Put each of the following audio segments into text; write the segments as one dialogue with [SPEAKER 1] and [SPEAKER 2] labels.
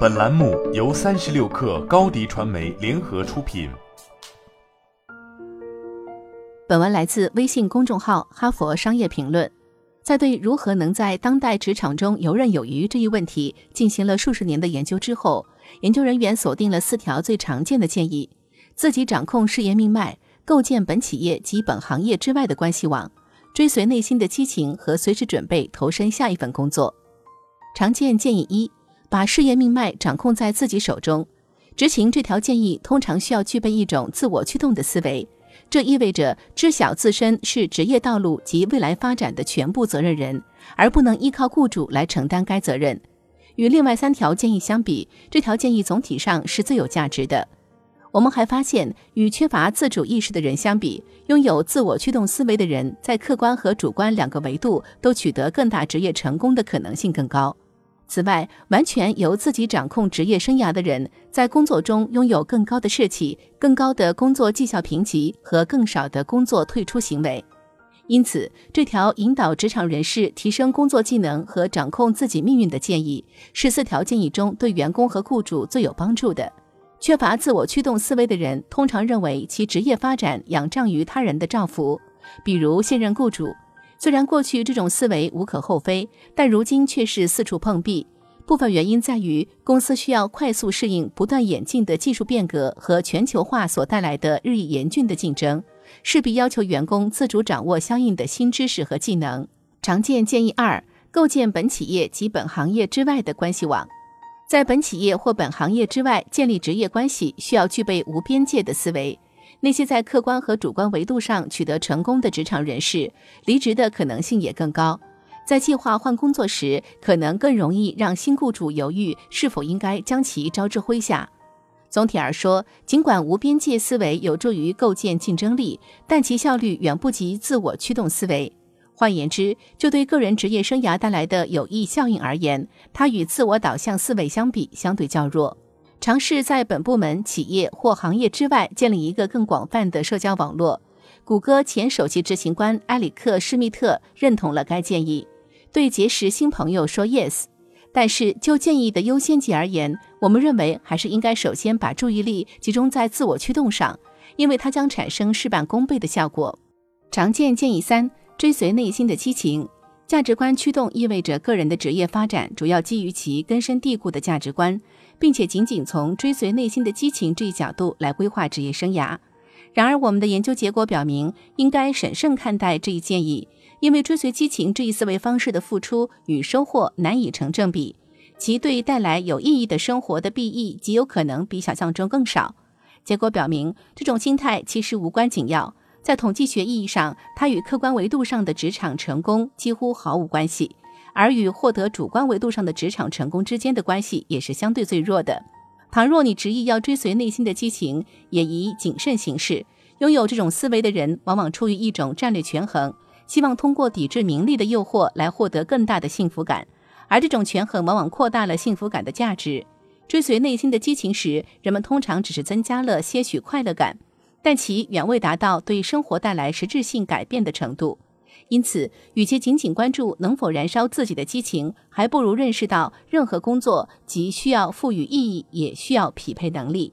[SPEAKER 1] 本栏目由三十六氪高低传媒联合出品。
[SPEAKER 2] 本文来自微信公众号《哈佛商业评论》。在对如何能在当代职场中游刃有余这一问题进行了数十年的研究之后，研究人员锁定了四条最常见的建议：自己掌控事业命脉，构建本企业及本行业之外的关系网，追随内心的激情和随时准备投身下一份工作。常见建议一：把事业命脉掌控在自己手中。执行这条建议通常需要具备一种自我驱动的思维。这意味着知晓自身是职业道路及未来发展的全部责任人，而不能依靠雇主来承担该责任。与另外三条建议相比，这条建议总体上是最有价值的。我们还发现，与缺乏自主意识的人相比，拥有自我驱动思维的人在客观和主观两个维度都取得更大职业成功的可能性更高。此外，完全由自己掌控职业生涯的人，在工作中拥有更高的士气、更高的工作绩效评级和更少的工作退出行为。因此，这条引导职场人士提升工作技能和掌控自己命运的建议，是四条建议中对员工和雇主最有帮助的。缺乏自我驱动思维的人，通常认为其职业发展仰仗于他人的照拂，比如现任雇主。虽然过去这种思维无可厚非，但如今却是四处碰壁。部分原因在于公司需要快速适应不断演进的技术变革和全球化所带来的日益严峻的竞争，势必要求员工自主掌握相应的新知识和技能。常见建议二：构建本企业及本行业之外的关系网。在本企业或本行业之外建立职业关系，需要具备无边界的思维。那些在客观和主观维度上取得成功的职场人士，离职的可能性也更高。在计划换工作时，可能更容易让新雇主犹豫是否应该将其招至麾下。总体而说，尽管无边界思维有助于构建竞争力，但其效率远不及自我驱动思维。换言之，就对个人职业生涯带来的有益效应而言，它与自我导向思维相比相对较弱。尝试在本部门、企业或行业之外建立一个更广泛的社交网络。谷歌前首席执行官埃里克·施密特认同了该建议，对结识新朋友说 yes。但是就建议的优先级而言，我们认为还是应该首先把注意力集中在自我驱动上，因为它将产生事半功倍的效果。常见建议三：追随内心的激情。价值观驱动意味着个人的职业发展主要基于其根深蒂固的价值观。并且仅仅从追随内心的激情这一角度来规划职业生涯。然而，我们的研究结果表明，应该审慎看待这一建议，因为追随激情这一思维方式的付出与收获难以成正比，其对带来有意义的生活的裨益极有可能比想象中更少。结果表明，这种心态其实无关紧要，在统计学意义上，它与客观维度上的职场成功几乎毫无关系。而与获得主观维度上的职场成功之间的关系也是相对最弱的。倘若你执意要追随内心的激情，也宜谨慎行事。拥有这种思维的人，往往出于一种战略权衡，希望通过抵制名利的诱惑来获得更大的幸福感，而这种权衡往往扩大了幸福感的价值。追随内心的激情时，人们通常只是增加了些许快乐感，但其远未达到对生活带来实质性改变的程度。因此，与其仅仅关注能否燃烧自己的激情，还不如认识到，任何工作既需要赋予意义，也需要匹配能力。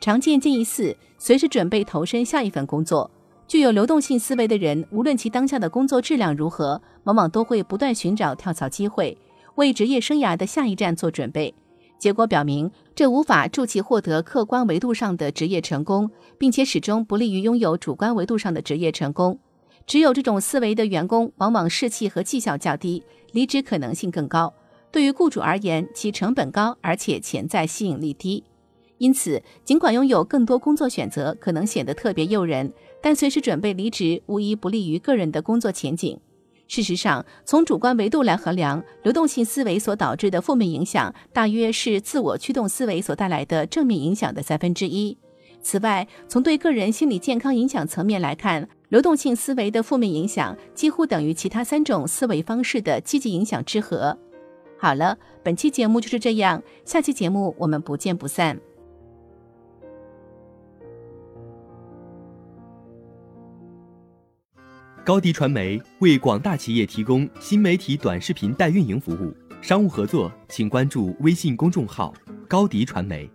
[SPEAKER 2] 常见建议四：随时准备投身下一份工作。具有流动性思维的人，无论其当下的工作质量如何，往往都会不断寻找跳槽机会，为职业生涯的下一站做准备。结果表明，这无法助其获得客观维度上的职业成功，并且始终不利于拥有主观维度上的职业成功。只有这种思维的员工，往往士气和绩效较低，离职可能性更高。对于雇主而言，其成本高，而且潜在吸引力低。因此，尽管拥有更多工作选择可能显得特别诱人，但随时准备离职无疑不利于个人的工作前景。事实上，从主观维度来衡量，流动性思维所导致的负面影响，大约是自我驱动思维所带来的正面影响的三分之一。此外，从对个人心理健康影响层面来看，流动性思维的负面影响几乎等于其他三种思维方式的积极影响之和。好了，本期节目就是这样，下期节目我们不见不散。
[SPEAKER 3] 高迪传媒为广大企业提供新媒体短视频代运营服务。商务合作请关注微信公众号“高迪传媒”。